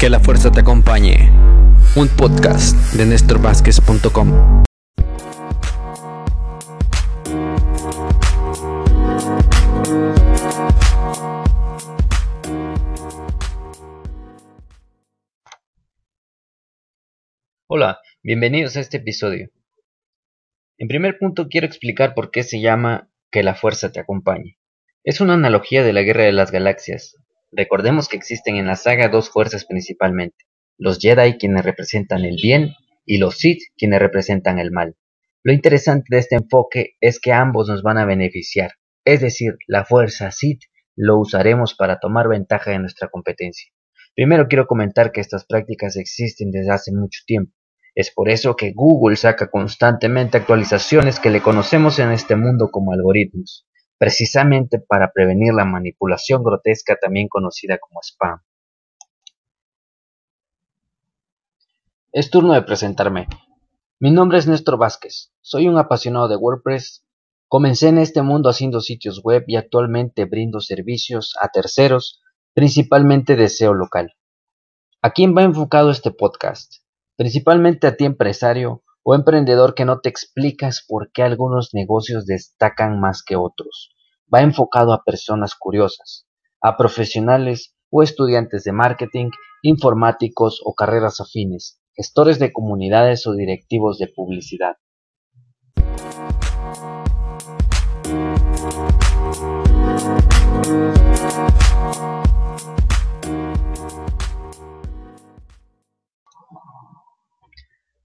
Que la fuerza te acompañe. Un podcast de NéstorVázquez.com. Hola, bienvenidos a este episodio. En primer punto quiero explicar por qué se llama Que la fuerza te acompañe. Es una analogía de la Guerra de las Galaxias. Recordemos que existen en la saga dos fuerzas principalmente, los Jedi quienes representan el bien y los Sith quienes representan el mal. Lo interesante de este enfoque es que ambos nos van a beneficiar, es decir, la fuerza Sith lo usaremos para tomar ventaja de nuestra competencia. Primero quiero comentar que estas prácticas existen desde hace mucho tiempo. Es por eso que Google saca constantemente actualizaciones que le conocemos en este mundo como algoritmos precisamente para prevenir la manipulación grotesca también conocida como spam. Es turno de presentarme. Mi nombre es Néstor Vázquez, soy un apasionado de WordPress. Comencé en este mundo haciendo sitios web y actualmente brindo servicios a terceros, principalmente de SEO local. ¿A quién va enfocado este podcast? Principalmente a ti empresario o emprendedor que no te explicas por qué algunos negocios destacan más que otros. Va enfocado a personas curiosas, a profesionales o estudiantes de marketing, informáticos o carreras afines, gestores de comunidades o directivos de publicidad.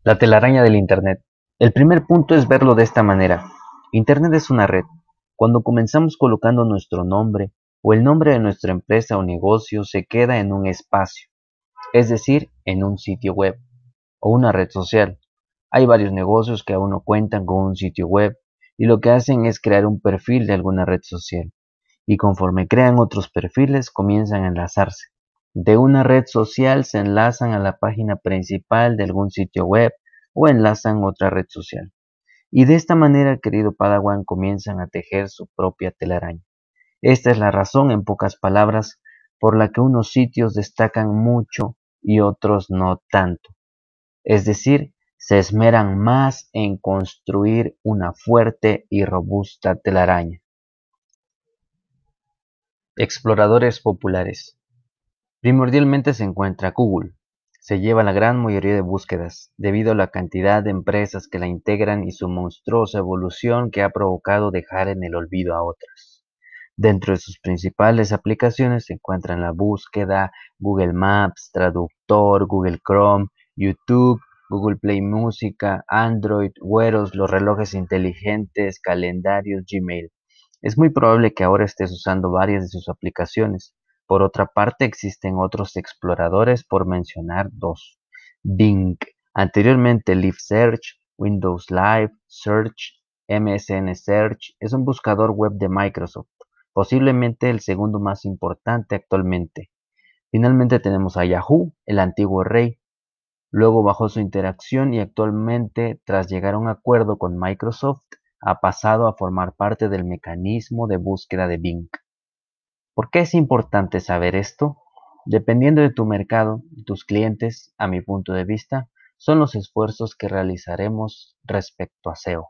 La telaraña del Internet. El primer punto es verlo de esta manera. Internet es una red. Cuando comenzamos colocando nuestro nombre o el nombre de nuestra empresa o negocio se queda en un espacio, es decir, en un sitio web o una red social. Hay varios negocios que aún no cuentan con un sitio web y lo que hacen es crear un perfil de alguna red social. Y conforme crean otros perfiles comienzan a enlazarse. De una red social se enlazan a la página principal de algún sitio web o enlazan otra red social. Y de esta manera, querido Padawan, comienzan a tejer su propia telaraña. Esta es la razón, en pocas palabras, por la que unos sitios destacan mucho y otros no tanto. Es decir, se esmeran más en construir una fuerte y robusta telaraña. Exploradores populares. Primordialmente se encuentra Google. Se lleva la gran mayoría de búsquedas, debido a la cantidad de empresas que la integran y su monstruosa evolución que ha provocado dejar en el olvido a otras. Dentro de sus principales aplicaciones se encuentran la búsqueda, Google Maps, Traductor, Google Chrome, YouTube, Google Play Música, Android, Weros, los relojes inteligentes, calendarios, Gmail. Es muy probable que ahora estés usando varias de sus aplicaciones, por otra parte, existen otros exploradores, por mencionar dos: Bing, anteriormente Live Search, Windows Live Search, MSN Search, es un buscador web de Microsoft, posiblemente el segundo más importante actualmente. Finalmente tenemos a Yahoo, el antiguo rey. Luego bajó su interacción y actualmente, tras llegar a un acuerdo con Microsoft, ha pasado a formar parte del mecanismo de búsqueda de Bing. ¿Por qué es importante saber esto? Dependiendo de tu mercado tus clientes, a mi punto de vista, son los esfuerzos que realizaremos respecto a SEO.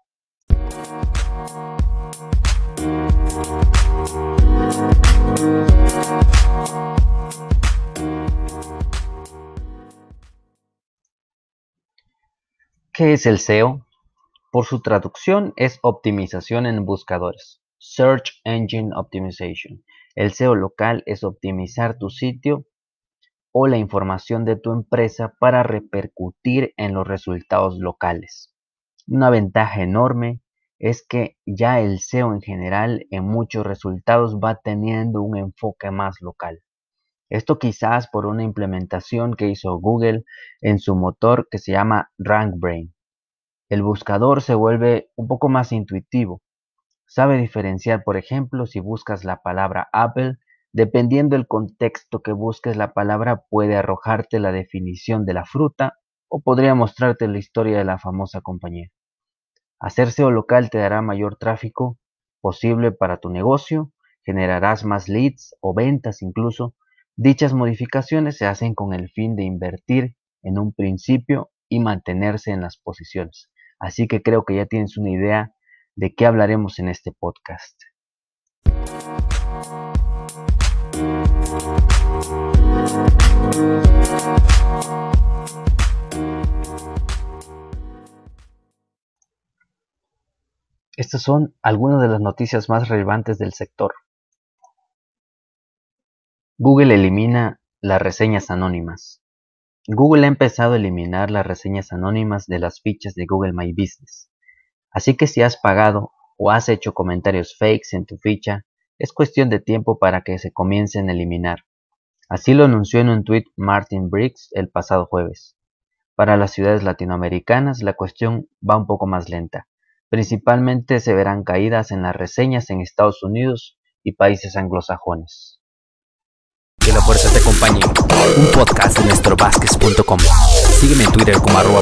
¿Qué es el SEO? Por su traducción es optimización en buscadores, Search Engine Optimization, el SEO local es optimizar tu sitio o la información de tu empresa para repercutir en los resultados locales. Una ventaja enorme es que ya el SEO en general en muchos resultados va teniendo un enfoque más local. Esto quizás por una implementación que hizo Google en su motor que se llama RankBrain. El buscador se vuelve un poco más intuitivo Sabe diferenciar, por ejemplo, si buscas la palabra Apple, dependiendo del contexto que busques la palabra puede arrojarte la definición de la fruta o podría mostrarte la historia de la famosa compañía. Hacer SEO local te dará mayor tráfico posible para tu negocio, generarás más leads o ventas incluso, Dichas modificaciones se hacen con el fin de invertir en un principio y mantenerse en las posiciones. Así que creo que ya tienes una idea de qué hablaremos en este podcast. Estas son algunas de las noticias más relevantes del sector. Google elimina las reseñas anónimas. Google ha empezado a eliminar las reseñas anónimas de las fichas de Google My Business. Así que si has pagado o has hecho comentarios fakes en tu ficha, es cuestión de tiempo para que se comiencen a eliminar. Así lo anunció en un tweet Martin Briggs el pasado jueves. Para las ciudades latinoamericanas la cuestión va un poco más lenta. Principalmente se verán caídas en las reseñas en Estados Unidos y países anglosajones. Que la fuerza te acompañe. Un podcast de NéstorVázquez.com. Sígueme en Twitter como arroba.